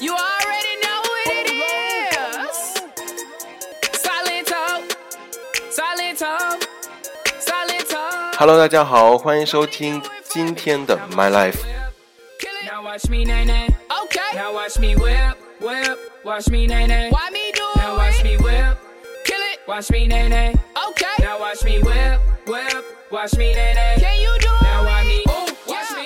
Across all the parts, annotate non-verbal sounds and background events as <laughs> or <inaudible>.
You already know what it is. Silent talk, silent talk, silent talk. Hello，大家好，欢迎收听今天的 My Life。 Now watch me nay nay. Okay. Now watch me whip, whip. Watch me nay nay. Why me do Now watch me whip. Kill it. Watch me nay nay. Okay. Now watch me whip, whip. Watch me nay nay. Can you do Now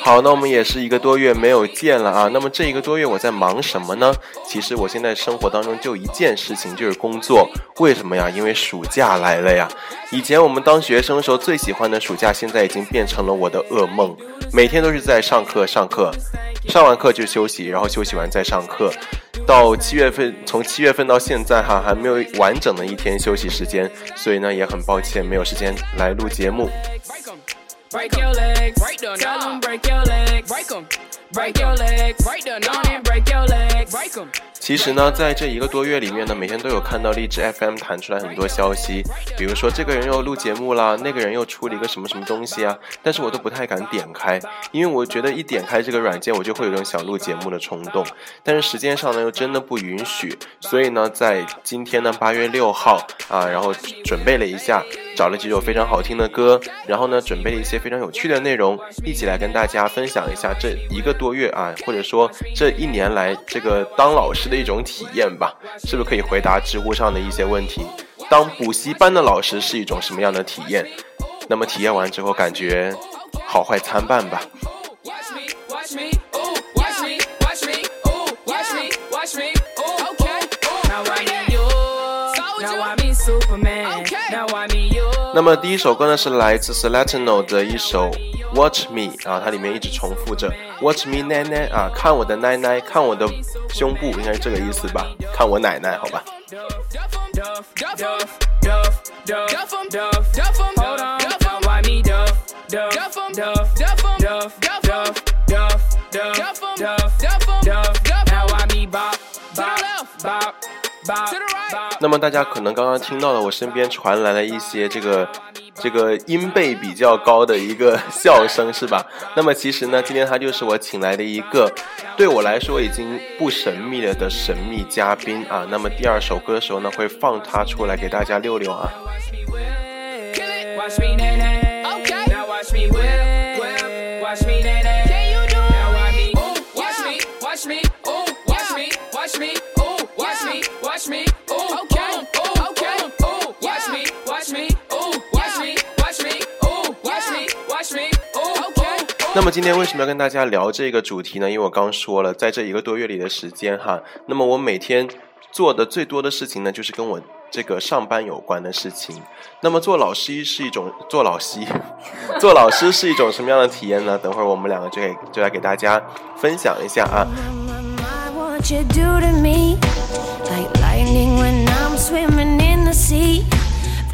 好，那我们也是一个多月没有见了啊。那么这一个多月我在忙什么呢？其实我现在生活当中就一件事情，就是工作。为什么呀？因为暑假来了呀。以前我们当学生的时候最喜欢的暑假，现在已经变成了我的噩梦。每天都是在上课，上课，上完课就休息，然后休息完再上课。到七月份，从七月份到现在哈，还没有完整的一天休息时间，所以呢也很抱歉没有时间来录节目。Break your legs. Break them. Tell them break your legs. Break them. Break your legs. Break them. On and break your legs. Break them. 其实呢，在这一个多月里面呢，每天都有看到荔枝 FM 弹出来很多消息，比如说这个人又录节目啦，那个人又出了一个什么什么东西啊，但是我都不太敢点开，因为我觉得一点开这个软件，我就会有种想录节目的冲动，但是时间上呢又真的不允许，所以呢，在今天呢八月六号啊，然后准备了一下，找了几首非常好听的歌，然后呢准备了一些非常有趣的内容，一起来跟大家分享一下这一个多月啊，或者说这一年来这个当老师的一种体验吧，是不是可以回答知乎上的一些问题？当补习班的老师是一种什么样的体验？那么体验完之后，感觉好坏参半吧。那么第一首歌呢是来自 Slatino 的一首 Watch Me 啊，它里面一直重复着 Watch Me 奶奶啊，看我的奶奶，看我的胸部，应该是这个意思吧？看我奶奶，好吧？Bop. 那么大家可能刚刚听到了我身边传来了一些这个这个音贝比较高的一个笑声，是吧？<laughs> 那么其实呢，今天他就是我请来的一个对我来说已经不神秘了的神秘嘉宾啊。那么第二首歌的时候呢，会放他出来给大家溜溜啊。那么今天为什么要跟大家聊这个主题呢？因为我刚说了，在这一个多月里的时间哈，那么我每天做的最多的事情呢，就是跟我这个上班有关的事情。那么做老师是一种做老师，<laughs> 做老师是一种什么样的体验呢？等会儿我们两个就给就来给大家分享一下啊。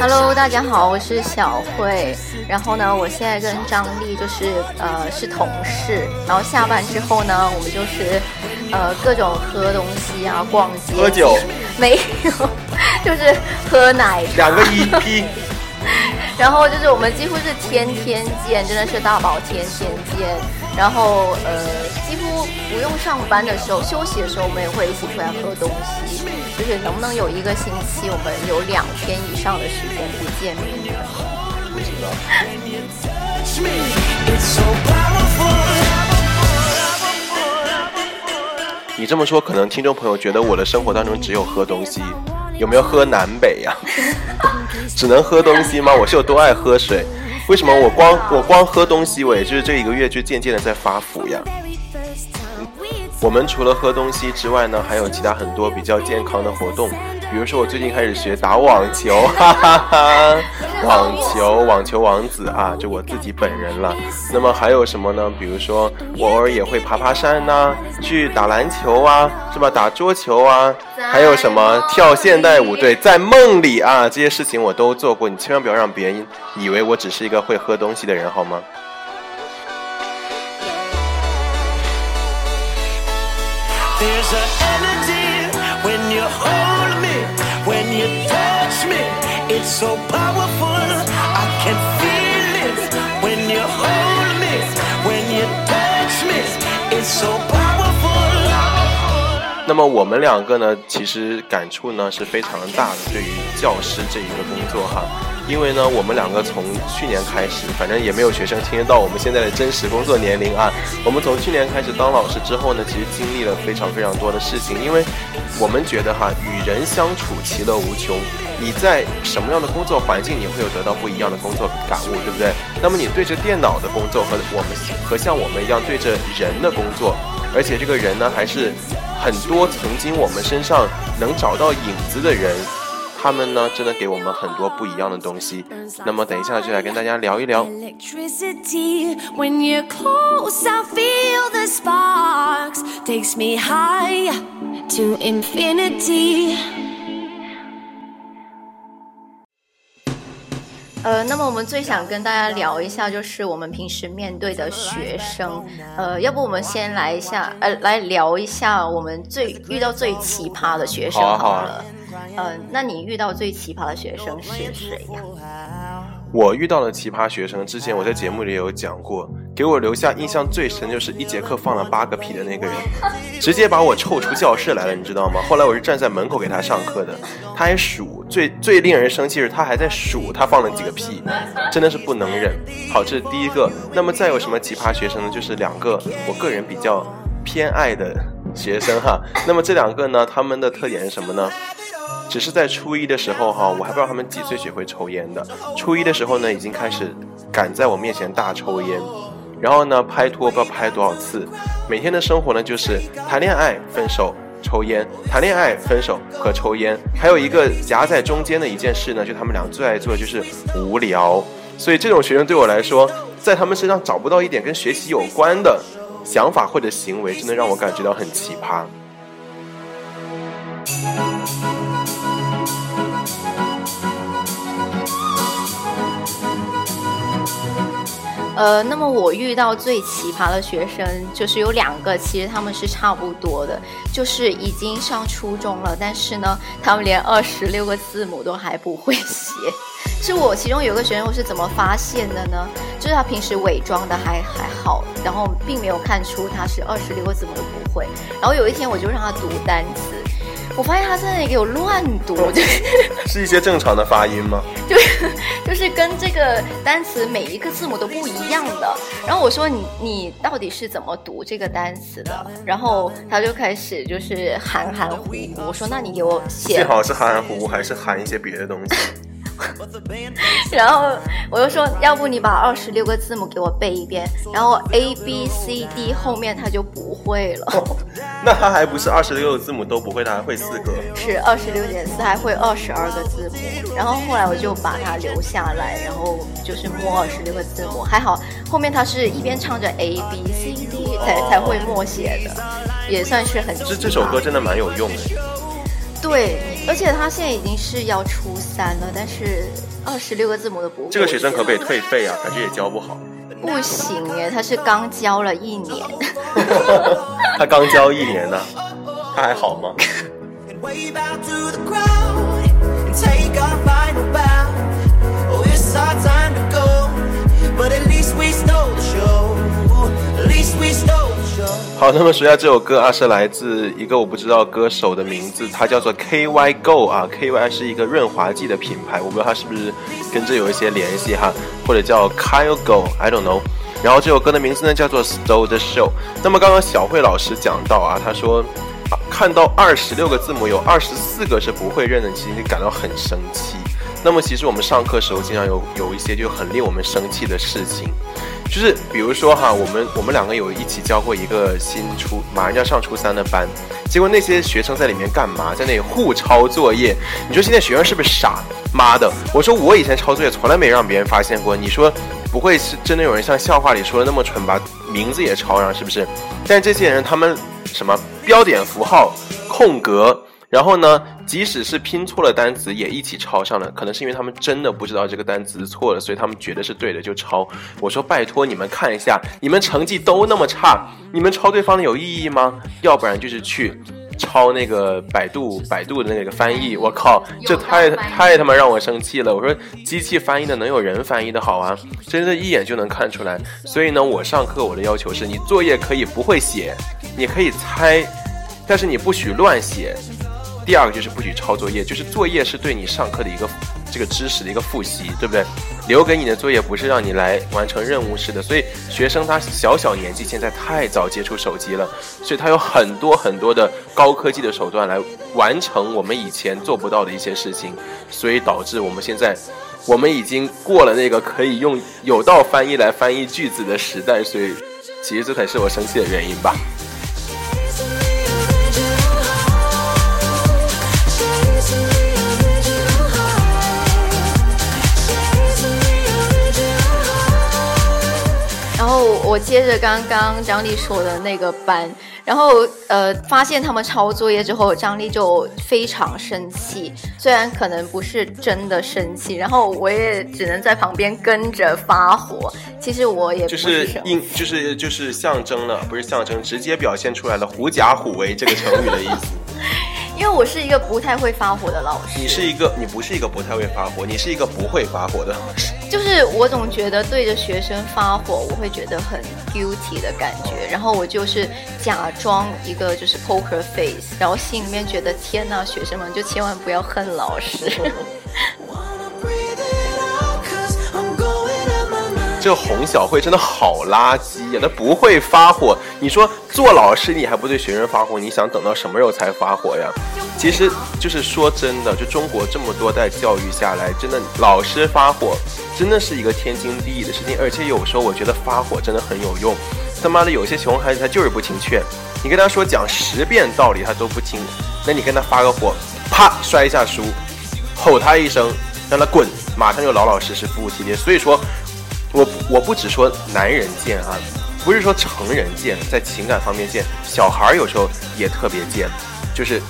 Hello，大家好，我是小慧。然后呢，我现在跟张丽就是呃是同事。然后下班之后呢，我们就是呃各种喝东西啊，逛街。喝酒？没有，<laughs> 就是喝奶茶。两个一 P <laughs> 然后就是我们几乎是天天见，真的是大宝天天见。然后呃，几乎不用上班的时候，休息的时候，我们也会一起出来喝东西。就是能不能有一个星期，我们有两天以上的时间不见面？不知道。touch me, it's so powerful. 你这么说，可能听众朋友觉得我的生活当中只有喝东西，有没有喝南北呀、<laughs> 只能喝东西吗？我是有多爱喝水？为什么我光我光喝东西，我也就是这一个月就渐渐的在发福呀？我们除了喝东西之外呢，还有其他很多比较健康的活动，比如说我最近开始学打网球，哈 <laughs> 哈哈，网球，网球王子啊，就我自己本人了。那么还有什么呢？比如说我偶尔也会爬爬山呐、去打篮球啊，是吧？打桌球啊，还有什么跳现代舞？对，在梦里啊，这些事情我都做过。你千万不要让别人以为我只是一个会喝东西的人，好吗？To energy when you hold me, when you touch me. It's so powerful, I can feel it. When you hold me, when you touch me, it's so powerful. 那么我们两个呢，其实感触呢是非常大的，对于教师这一个工作哈，因为呢，我们两个从去年开始，反正也没有学生听得到我们现在的真实工作年龄啊。我们从去年开始当老师之后呢，其实经历了非常非常多的事情，因为我们觉得哈，与人相处其乐无穷。你在什么样的工作环境，你会有得到不一样的工作感悟，对不对？那么你对着电脑的工作和我们和像我们一样对着人的工作，而且这个人呢，还是很多曾经我们身上能找到影子的人，他们呢，真的给我们很多不一样的东西。那么等一下就来跟大家聊一聊。Electricity, when you're close, I feel the sparks. Takes me high to infinity. 呃，那么我们最想跟大家聊一下，就是我们平时面对的学生。呃，要不我们先来一下，呃，来聊一下我们最遇到最奇葩的学生好啊好啊了。呃，那你遇到最奇葩的学生是谁呀、我遇到的奇葩学生，之前我在节目里有讲过，给我留下印象最深就是一节课放了八个屁的那个人，<laughs> 直接把我臭出教室来了，你知道吗？后来我是站在门口给他上课的，他还数，最最令人生气是他还在数他放了几个屁，真的是不能忍。好，这是第一个。那么再有什么奇葩学生呢？就是两个我个人比较偏爱的学生哈。那么这两个呢，他们的特点是什么呢？只是在初一的时候哈，我还不知道他们几岁学会抽烟的。初一的时候呢，已经开始敢在我面前大抽烟，然后呢拍拖不知道拍多少次，每天的生活呢就是谈恋爱、分手、抽烟，谈恋爱、分手和抽烟。还有一个夹在中间的一件事呢，就他们俩最爱做的就是无聊。所以这种学生对我来说，在他们身上找不到一点跟学习有关的想法或者行为，真的让我感觉到很奇葩。呃，那么我遇到最奇葩的学生就是有两个，其实他们是差不多的，就是已经上初中了，但是呢，他们连二十六个字母都还不会写。<laughs> 是我其中有个学生，我是怎么发现的呢？就是他平时伪装的还还好，然后并没有看出他是二十六个字母都不会。然后有一天我就让他读单词，我发现他在那里给我乱读，就是 <laughs> 是一些正常的发音吗？就是就是跟这个单词每一个字母都不一样的。然后我说你你到底是怎么读这个单词的？然后他就开始就是含含糊糊。我说那你给我写幸，好是含含糊糊，还是含一些别的东西。<laughs> 然后我就说要不你把二十六个字母给我背一遍，然后 A B C D 后面他就不会了。那他还不是二十六个字母都不会，他还会四个。是二十六点四，还会二十二个字母。然后后来我就把它留下来，然后就是默二十六个字母。还好后面他是一边唱着 A B C D 才才会默写的，也算是很这这首歌真的蛮有用的。对，而且他现在已经是要初三了，但是二十六个字母都不会。这个学生可不可以退费啊？感觉也教不好。不行耶，他是刚教了一年。<laughs> 他刚教一年呢，他还好吗？好，那么说下这首歌啊，是来自一个我不知道歌手的名字，它叫做 K Y Go 啊，K Y 是一个润滑剂的品牌，我不知道它是不是跟这有一些联系哈，或者叫 Kyle Go，I don't know。然后这首歌的名字呢叫做 Stole the Show。那么刚刚小慧老师讲到啊，她说看到二十六个字母有二十四个是不会认的，其实感到很生气。那么其实我们上课时候经常有有一些就很令我们生气的事情，就是比如说哈，我们我们两个有一起教过一个新初马上就要上初三的班，结果那些学生在里面干嘛？在那里互抄作业。你说现在学生是不是傻？妈的！我说我以前抄作业从来没让别人发现过。你说不会是真的有人像笑话里说的那么蠢，把名字也抄上是不是？但这些人他们什么标点符号、空格。然后呢，即使是拼错了单词，也一起抄上了。可能是因为他们真的不知道这个单词是错了，所以他们觉得是对的就抄。我说拜托你们看一下，你们成绩都那么差，你们抄对方的有意义吗？要不然就是去抄那个百度百度的那个翻译。我靠，这太太他妈让我生气了。我说机器翻译的能有人翻译的好啊？真的，一眼就能看出来。所以呢，我上课我的要求是你作业可以不会写，你可以猜，但是你不许乱写。第二个就是不许抄作业，就是作业是对你上课的一个这个知识的一个复习，对不对？留给你的作业不是让你来完成任务式的，所以学生他小小年纪现在太早接触手机了，所以他有很多很多的高科技的手段来完成我们以前做不到的一些事情，所以导致我们现在我们已经过了那个可以用有道翻译来翻译句子的时代，所以其实这才是我生气的原因吧。我接着刚刚张丽说的那个班，然后呃，发现他们抄作业之后，张丽就非常生气。虽然可能不是真的生气，然后我也只能在旁边跟着发火。其实我也就是应就是就是象征了，不是象征，直接表现出来了“狐假虎威”这个成语的意思。<laughs> 因为我是一个不太会发火的老师。你是一个，你不是一个不太会发火，你是一个不会发火的老师。就是我总觉得对着学生发火，我会觉得很 guilty 的感觉，然后我就是假装一个就是 poker face，然后心里面觉得天呐，学生们就千万不要恨老师。<laughs> 这个洪小慧真的好垃圾呀！她不会发火。你说做老师你还不对学生发火，你想等到什么时候才发火呀？其实就是说真的，就中国这么多代教育下来，真的老师发火真的是一个天经地义的事情。而且有时候我觉得发火真的很有用。他妈的，有些熊孩子他就是不听劝，你跟他说讲十遍道理他都不听，那你跟他发个火，啪摔一下书，吼他一声，让他滚，马上就老老实实服服帖帖。所以说。我我不只说男人贱啊，不是说成人贱，在情感方面贱，小孩有时候也特别贱，就是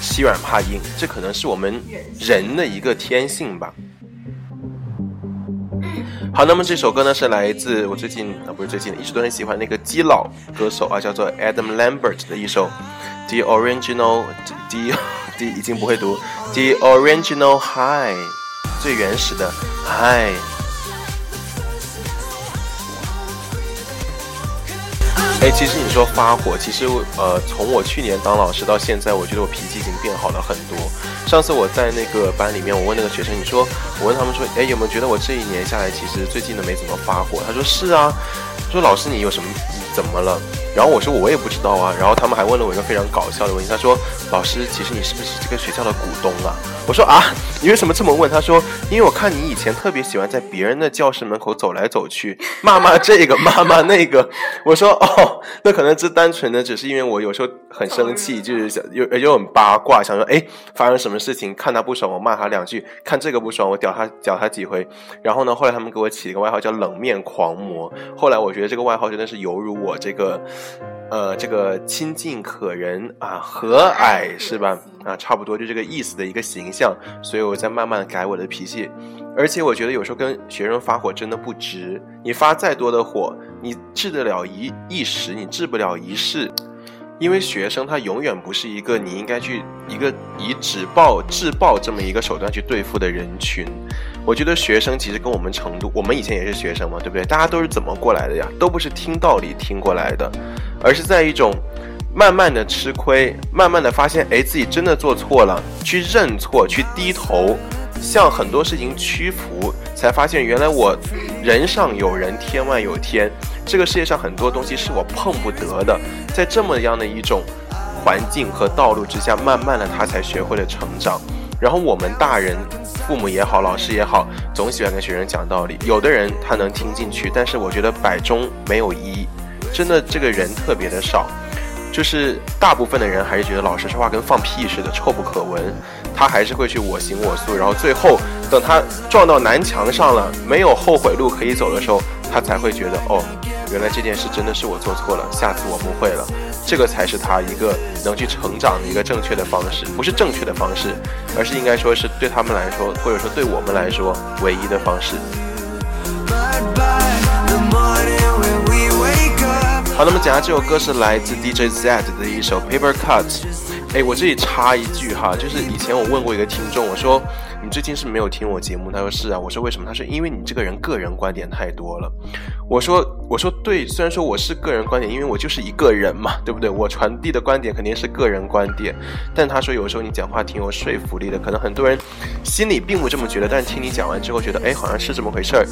欺软怕硬，这可能是我们人的一个天性吧。好，那么这首歌呢是来自我最近啊不是最近一直都很喜欢那个基佬歌手啊，叫做 Adam Lambert 的一首 The Original The <laughs> The 已经不会读 The Original High 最原始的 High。哎，其实你说发火，其实呃，从我去年当老师到现在，我觉得我脾气已经变好了很多。上次我在那个班里面，我问那个学生，你说，我问他们说，哎，有没有觉得我这一年下来，其实最近都没怎么发火？他说是啊，说老师你有什么怎么了？然后我说我也不知道啊。然后他们还问了我一个非常搞笑的问题，他说，老师，其实你是不是这个学校的股东啊？我说啊，你为什么这么问？他说，因为我看你以前特别喜欢在别人的教室门口走来走去，骂骂这个，<laughs> 骂骂那个。我说哦，那可能这单纯的只是因为我有时候很生气，就是想又又很八卦，想说哎，发生什么事情，看他不爽我骂他两句，看这个不爽我屌他屌他几回。然后呢，后来他们给我起一个外号叫冷面狂魔。后来我觉得这个外号真的是犹如我这个。呃，这个亲近可人啊，和蔼是吧？啊，差不多就这个意思的一个形象，所以我在慢慢改我的脾气。而且我觉得有时候跟学生发火真的不值，你发再多的火，你治得了一一时，你治不了一世。因为学生他永远不是一个你应该去一个以纸暴制暴这么一个手段去对付的人群。我觉得学生其实跟我们程度，我们以前也是学生嘛，对不对？大家都是怎么过来的呀？都不是听道理听过来的，而是在一种慢慢的吃亏，慢慢的发现，哎，自己真的做错了，去认错，去低头，向很多事情屈服，才发现原来我人上有人，天外有天，这个世界上很多东西是我碰不得的。在这么样的一种环境和道路之下，慢慢的他才学会了成长。然后我们大人，父母也好，老师也好，总喜欢跟学生讲道理。有的人他能听进去，但是我觉得百中没有一，真的这个人特别的少。就是大部分的人还是觉得老师说话跟放屁似的，臭不可闻。他还是会去我行我素，然后最后等他撞到南墙上了，没有后悔路可以走的时候，他才会觉得哦，原来这件事真的是我做错了，下次我不会了。这个才是他一个能去成长的一个正确的方式，不是正确的方式，而是应该说是对他们来说，或者说对我们来说唯一的方式。好，那么讲下这首歌是来自 DJ Z 的一首 Paper Cut。哎，我这里插一句哈，就是以前我问过一个听众，我说你最近是没有听我节目？他说是啊。我说为什么？他说因为你这个人个人观点太多了。我说我说对，虽然说我是个人观点，因为我就是一个人嘛，对不对？我传递的观点肯定是个人观点。但他说有时候你讲话挺有说服力的，可能很多人心里并不这么觉得，但是听你讲完之后觉得，哎，好像是这么回事儿。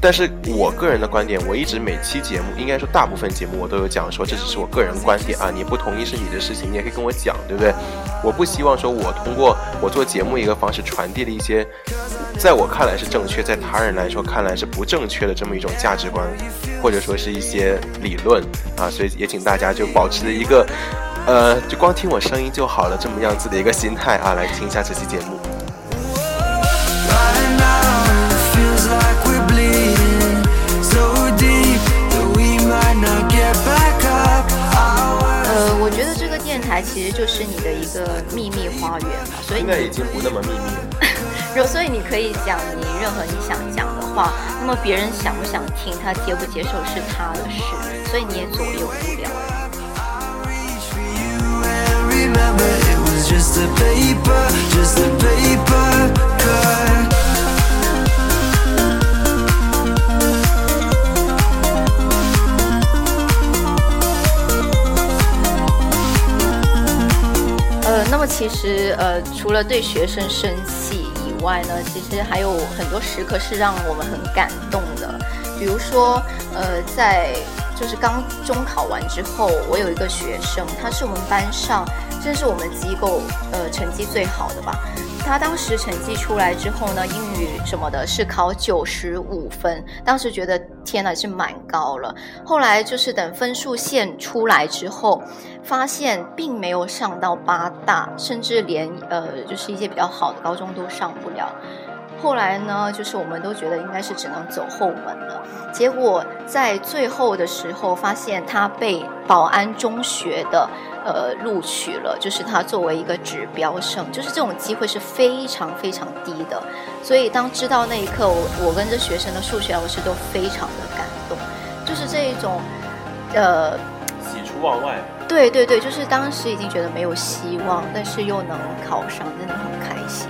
但是我个人的观点，我一直每期节目，应该说大部分节目我都有讲说，这只是我个人观点啊，你不同意是你的事情，你也可以跟我讲，对不对？我不希望说我通过我做节目一个方式传递了一些，在我看来是正确，在他人来说看来是不正确的这么一种价值观，或者说是一些理论啊，所以也请大家就保持一个，呃，就光听我声音就好了这么样子的一个心态啊，来听一下这期节目。台其实就是你的一个秘密花园嘛，所以现在已经不那么秘密了。<laughs> 所以你可以讲你任何你想讲的话，那么别人想不想听，他接不接受是他的事，所以你也左右不了。那其实，呃，除了对学生生气以外呢，其实还有很多时刻是让我们很感动的。比如说，呃，在就是刚中考完之后，我有一个学生，他是我们班上，这是我们机构呃成绩最好的吧。他当时成绩出来之后呢，英语什么的是考九十五分，当时觉得天呐是蛮高了。后来就是等分数线出来之后，发现并没有上到八大，甚至连呃就是一些比较好的高中都上不了。后来呢，就是我们都觉得应该是只能走后门了。结果在最后的时候，发现他被保安中学的呃录取了，就是他作为一个指标生，就是这种机会是非常非常低的。所以当知道那一刻，我我跟这学生的数学老师都非常的感动，就是这一种呃喜出望外。对对对，就是当时已经觉得没有希望，但是又能考上，真的很开心。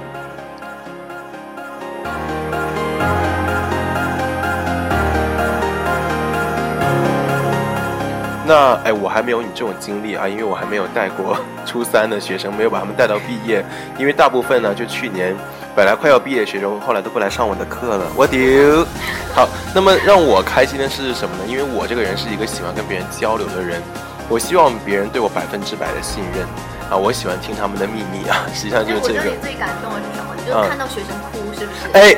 那哎，我还没有你这种经历啊，因为我还没有带过 <laughs> 初三的学生，没有把他们带到毕业。因为大部分呢，就去年本来快要毕业的学生，后来都不来上我的课了。我丢！好，那么让我开心的是什么呢？因为我这个人是一个喜欢跟别人交流的人，我希望别人对我百分之百的信任啊，我喜欢听他们的秘密啊。实际上就是这个。我觉得你最感动的是什么？就是看到学生哭，是不是？哎。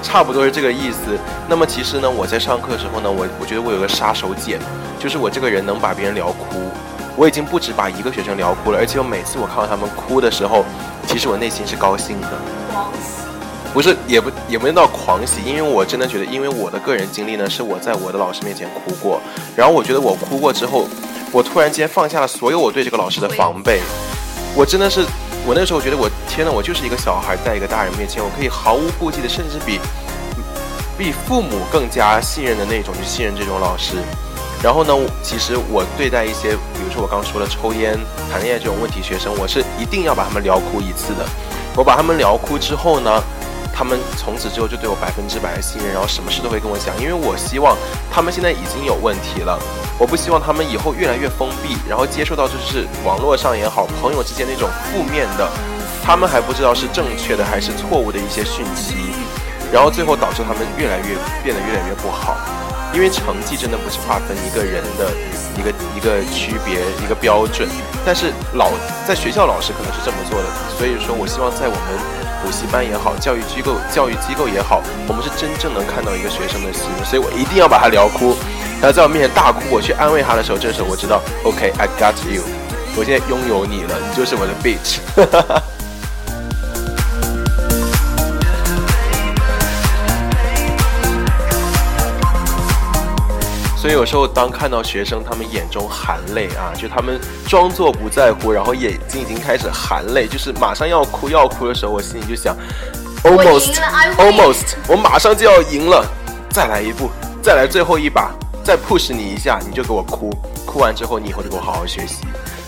差不多是这个意思。那么其实呢，我在上课的时候呢，我我觉得我有个杀手锏，就是我这个人能把别人聊哭。我已经不止把一个学生聊哭了，而且我每次我看到他们哭的时候，其实我内心是高兴的。不是，也不也没到狂喜，因为我真的觉得，因为我的个人经历呢，是我在我的老师面前哭过，然后我觉得我哭过之后，我突然间放下了所有我对这个老师的防备，我真的是。我那时候觉得，我天呐，我就是一个小孩，在一个大人面前，我可以毫无顾忌的，甚至比比父母更加信任的那种，去信任这种老师。然后呢，其实我对待一些，比如说我刚说的抽烟、谈恋爱这种问题学生，我是一定要把他们聊哭一次的。我把他们聊哭之后呢？他们从此之后就对我百分之百的信任，然后什么事都会跟我讲，因为我希望他们现在已经有问题了，我不希望他们以后越来越封闭，然后接受到就是网络上也好，朋友之间那种负面的，他们还不知道是正确的还是错误的一些讯息，然后最后导致他们越来越变得越来越不好。因为成绩真的不是划分一个人的一个一个区别一个标准，但是老在学校老师可能是这么做的，所以说我希望在我们补习班也好，教育机构教育机构也好，我们是真正能看到一个学生的心，所以我一定要把他聊哭，他在我面前大哭，我去安慰他的时候，这时候我知道，OK，I got you，我现在拥有你了，你就是我的 bitch。<laughs> 所以有时候当看到学生他们眼中含泪啊，就他们装作不在乎，然后眼睛已经开始含泪，就是马上要哭要哭的时候，我心里就想，almost almost，我马上就要赢了，再来一步，再来最后一把，再 push 你一下，你就给我哭，哭完之后你以后就给我好好学习。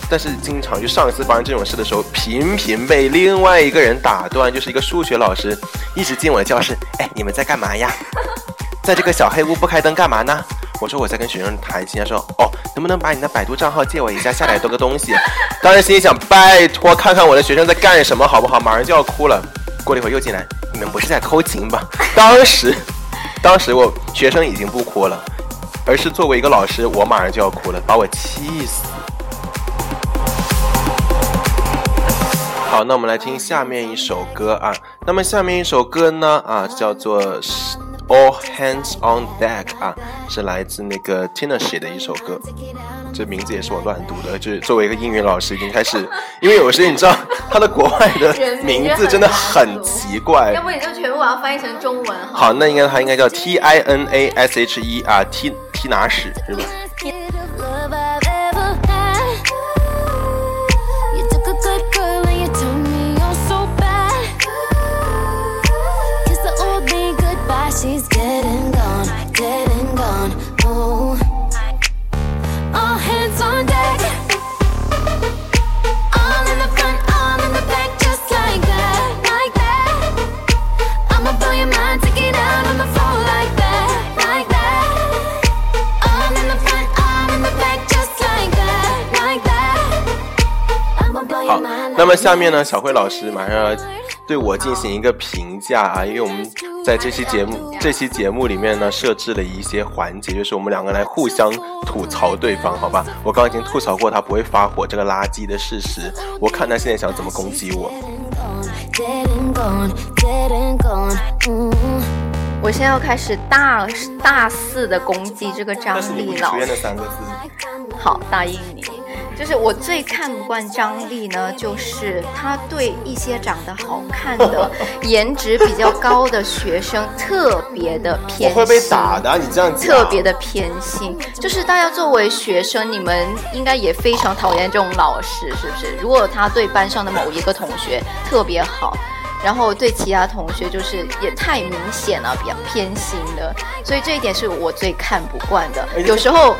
但是经常就上一次发生这种事的时候，频频被另外一个人打断，就是一个数学老师一直进我的教室，哎，你们在干嘛呀？在这个小黑屋不开灯干嘛呢？我说我在跟学生谈心，他说哦，能不能把你的百度账号借我一下，下载多个东西？当时心里想，拜托看看我的学生在干什么好不好？马上就要哭了。过了一会儿又进来，你们不是在偷情吧？当时，当时我学生已经不哭了，而是作为一个老师，我马上就要哭了，把我气死。好，那我们来听下面一首歌啊。那么下面一首歌呢啊，叫做《All Hands on Deck》啊，是来自那个 Tina 写的一首歌。这名字也是我乱读的，就是作为一个英语老师，已经开始，<laughs> 因为有些你知道他的国外的名字真的很奇怪要。不你就全部把它翻译成中文好。好，那应该他应该叫 T I N A S H E 啊，T T 拿屎是吧？那么下面呢，小慧老师马上要对我进行一个评价啊，因为我们在这期节目这期节目里面呢，设置了一些环节，就是我们两个来互相吐槽对方，好吧？我刚刚已经吐槽过他不会发火这个垃圾的事实，我看他现在想怎么攻击我。Mm. 我现在要开始大大肆的攻击这个张但是你丽老师不出现。的三个字，好，答应你。就是我最看不惯张丽呢，就是他对一些长得好看的、<laughs> 颜值比较高的学生特别的偏心。会被打的啊。你这样讲特别的偏心，就是大家作为学生，你们应该也非常讨厌这种老师，是不是？如果他对班上的某一个同学特别好，然后对其他同学就是也太明显了，比较偏心的，所以这一点是我最看不惯的。有时候。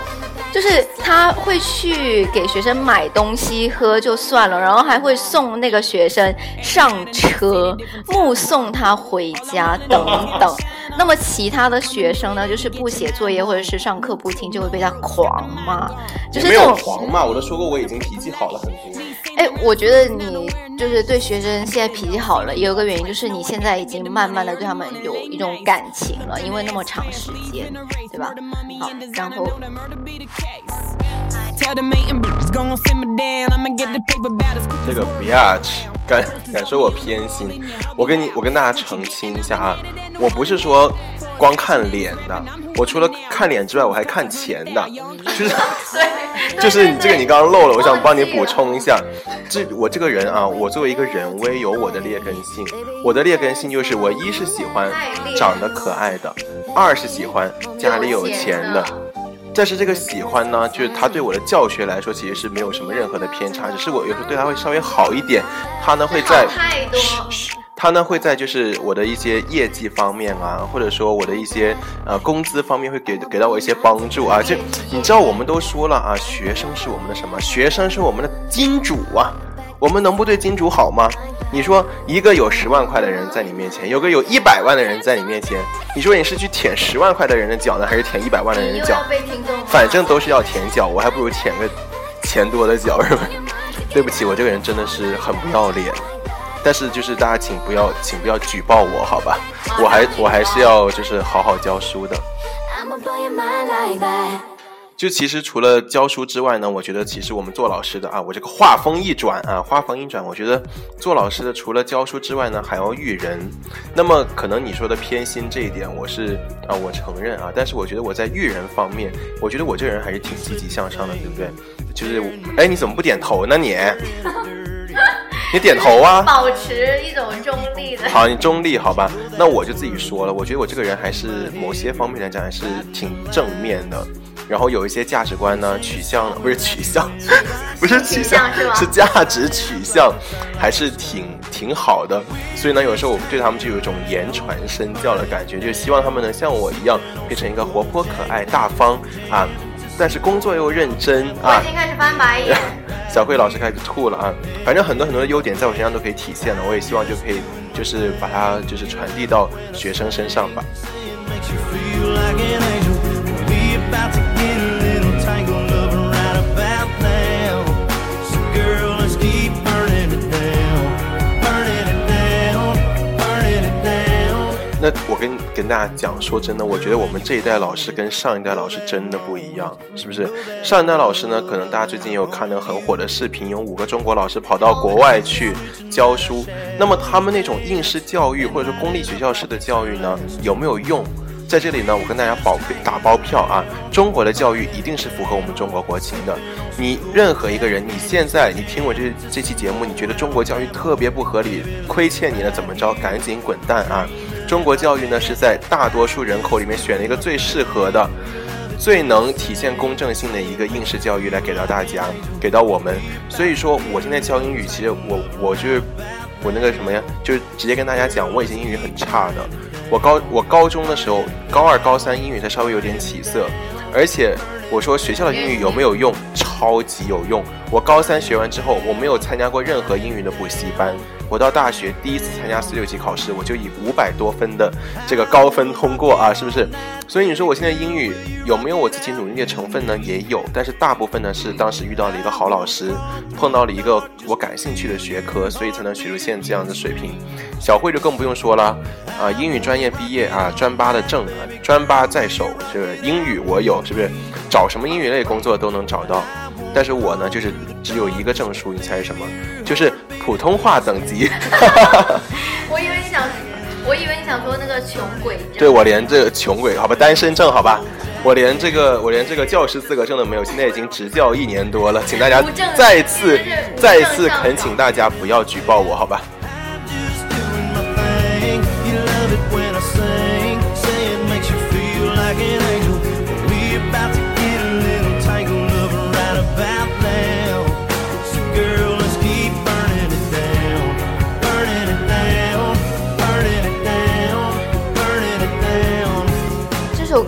就是他会去给学生买东西喝就算了，然后还会送那个学生上车，目送他回家等等。那么其他的学生呢，就是不写作业或者是上课不听，就会被他狂骂。就是那种，狂骂，我都说过我已经脾气好了很多。哎，我觉得你就是对学生现在脾气好了，也有个原因就是你现在已经慢慢的对他们有一种感情了，因为那么长时间，对吧？好，然后 Tell the mating bitches gon' simmer down. I'ma get the paper. 这个 bitch 敢敢说我偏心，我跟你我跟大家澄清一下啊，我不是说光看脸的，我除了看脸之外，我还看钱的，<laughs> 就是就是你这个你刚刚漏了，我想帮你补充一下。这我这个人啊，我作为一个人，我也有我的劣根性。我的劣根性就是我一是喜欢长得可爱的，二是喜欢家里有钱的。但是这个喜欢呢，就是他对我的教学来说，其实是没有什么任何的偏差，只是我有时候对他会稍微好一点，他呢会在。他呢会在就是我的一些业绩方面啊，或者说我的一些呃工资方面会给给到我一些帮助啊。就你知道我们都说了啊，学生是我们的什么？学生是我们的金主啊。我们能不对金主好吗？你说一个有十万块的人在你面前，有个有一百万的人在你面前，你说你是去舔十万块的人的脚呢，还是舔一百万的人的脚反正都是要舔脚，我还不如舔个钱多的脚，是吧？<laughs> 对不起，我这个人真的是很不要脸。但是就是大家请不要，请不要举报我，好吧？我还我还是要就是好好教书的。就其实除了教书之外呢，我觉得其实我们做老师的啊，我这个话锋一转啊，话锋一转，我觉得做老师的除了教书之外呢，还要育人。那么可能你说的偏心这一点，我是啊，我承认啊，但是我觉得我在育人方面，我觉得我这个人还是挺积极向上的，对不对？就是哎，你怎么不点头呢你？你点头啊！<laughs> 保持一种中立的。好，你中立好吧？那我就自己说了，我觉得我这个人还是某些方面来讲还是挺正面的，然后有一些价值观呢取向不是取向，不是取向 <laughs> 取向是吗是价值取向，还是挺挺好的。所以呢，有时候我对他们就有一种言传身教的感觉，就希望他们能像我一样变成一个活泼可爱、大方啊，但是工作又认真啊我已。经开始翻白眼。<laughs> 小慧老师开始吐了啊！反正很多很多的优点在我身上都可以体现了，我也希望就可以就是把它就是传递到学生身上吧。那我跟跟大家讲，说真的，我觉得我们这一代老师跟上一代老师真的不一样，是不是？上一代老师呢，可能大家最近有看到很火的视频，有五个中国老师跑到国外去教书，那么他们那种应试教育或者说公立学校式的教育呢，有没有用？在这里呢，我跟大家保打包票啊，中国的教育一定是符合我们中国国情的。你任何一个人，你现在你听我这这期节目，你觉得中国教育特别不合理，亏欠你了怎么着？赶紧滚蛋啊！中国教育呢是在大多数人口里面选了一个最适合的、最能体现公正性的一个应试教育来给到大家，给到我们。所以说，我现在教英语，其实我我就是我那个什么呀，就是直接跟大家讲，我以前英语很差的。我高我高中的时候，高二高三英语才稍微有点起色，而且我说学校的英语有没有用？超级有用。我高三学完之后，我没有参加过任何英语的补习班。我到大学第一次参加四六级考试，我就以五百多分的这个高分通过啊，是不是？所以你说我现在英语有没有我自己努力的成分呢？也有，但是大部分呢是当时遇到了一个好老师，碰到了一个我感兴趣的学科，所以才能学出现这样的水平。小慧就更不用说了，啊，英语专业毕业啊，专八的证，啊专八在手，这个英语我有，是不是？找什么英语类工作都能找到。但是我呢，就是只有一个证书，你猜是什么？就是普通话等级。<laughs> 我以为你想，我以为你想说那个穷鬼症。对我连这个穷鬼，好吧，单身证，好吧，我连这个我连这个教师资格证都没有，现在已经执教一年多了，请大家再次再次恳请大家不要举报我，好吧？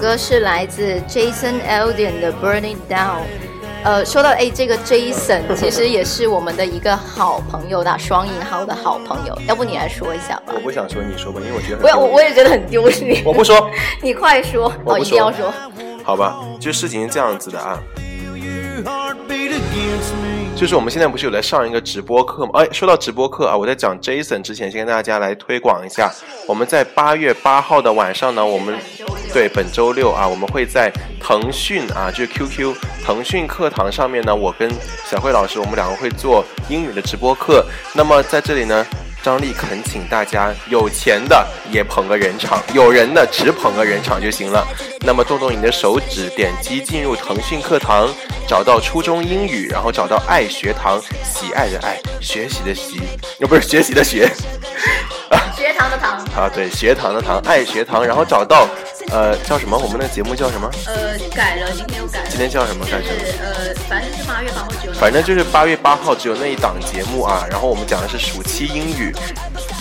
歌是来自 Jason Aldean 的《Burning Down》。呃，说到哎，这个 Jason <laughs> 其实也是我们的一个好朋友的双引号的好朋友，要不你来说一下吧我？不想说，你说吧，因为我觉得我丢脸我也觉得很丢脸。我不说，<laughs> 你快说哦，我不一定要说说。好吧？就事情是这样子的啊，就是我们现在不是有在上一个直播课吗？哎，说到直播课啊，我在讲 Jason 之前，先跟大家来推广一下，我们在八月八号的晚上呢，我们对本周六啊，我们会在腾讯啊，就是 QQ 腾讯课堂上面呢，我跟小慧老师，我们两个会做英语的直播课。那么在这里呢。张力恳请大家有钱的也捧个人场，有人的只捧个人场就行了。那么动动你的手指，点击进入腾讯课堂，找到初中英语，然后找到爱学堂，喜爱的爱，学习的习，又，不是学习的学，啊学堂的堂，啊，对，学堂的堂，爱学堂，然后找到，呃，叫什么？我们那个节目叫什么？呃，改了，今天又改了。今天叫什么？改成？是呃，反正就是八月八号只有。反正就是八月八号只有那一档节目啊，然后我们讲的是暑期英语，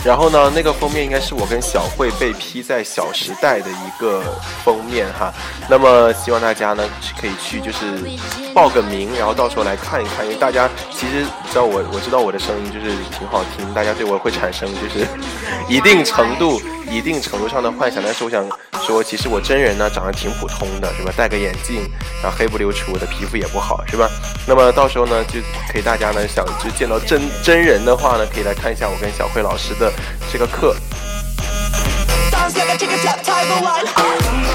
然后呢，那个封面应该是我跟小慧被批在《小时代》的一个封面哈。那么希望大家呢可以去就是报个名，然后到时候来看一看，因为大家其实知道我我知道我的声音就是挺好听，大家对我会产生就是一定程度一定程度上的幻想，但是我想说，其实我真人呢长得挺普通的，是吧？戴个眼镜，然后黑不溜秋的，皮肤也不好，是吧？那么到时候呢，就可以大家呢想就见到真真人的话呢，可以来看一下我跟小慧老师的这个课。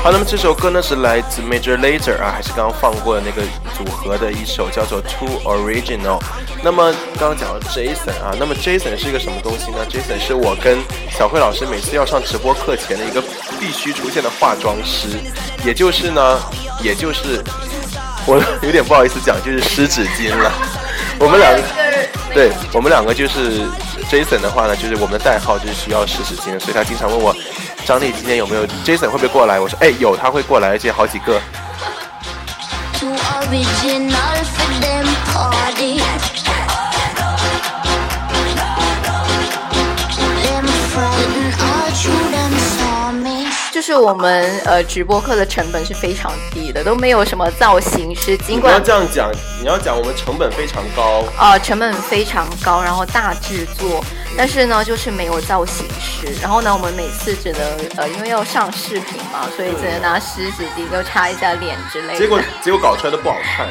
好，那么这首歌呢是来自 Major Lazer 啊，还是刚刚放过的那个组合的一首叫做 Too Original。那么刚刚讲到 Jason 啊，那么 Jason 是一个什么东西呢？Jason 是我跟小慧老师每次要上直播课前的一个必须出现的化妆师，也就是呢，也就是我 <laughs> 有点不好意思讲，就是湿纸巾了。我们两个，对我们两个就是 Jason 的话呢，就是我们的代号就是需要湿纸巾，所以他经常问我张丽今天有没有 Jason 会不会过来？我说哎有，他会过来，而且好几个。就是我们呃直播课的成本是非常低的，都没有什么造型师，尽你要这样讲，你要讲我们成本非常高。呃成本非常高，然后大制作，但是呢就是没有造型师，然后呢我们每次只能呃因为要上视频嘛，所以只能拿湿纸巾就擦一下脸之类的，结果 <laughs> 结果搞出来都不好看。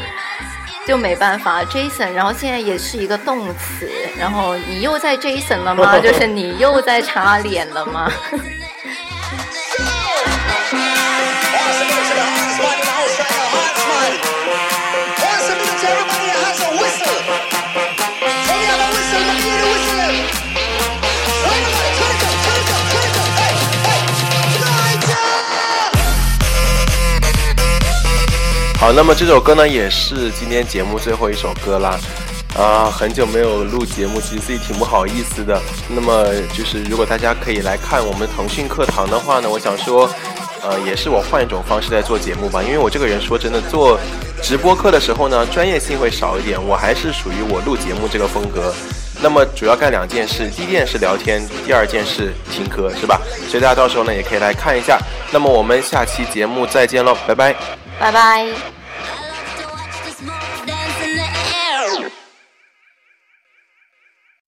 就没办法。Jason，然后现在也是一个动词，然后你又在 Jason 了吗？<laughs> 就是你又在擦脸了吗？好，那么这首歌呢，也是今天节目最后一首歌啦。啊，很久没有录节目，其实自己挺不好意思的。那么就是，如果大家可以来看我们腾讯课堂的话呢，我想说，呃，也是我换一种方式在做节目吧。因为我这个人说真的，做直播课的时候呢，专业性会少一点。我还是属于我录节目这个风格。那么主要干两件事，第一件事聊天，第二件事听歌，是吧？所以大家到时候呢，也可以来看一下。那么我们下期节目再见喽，拜拜。拜拜。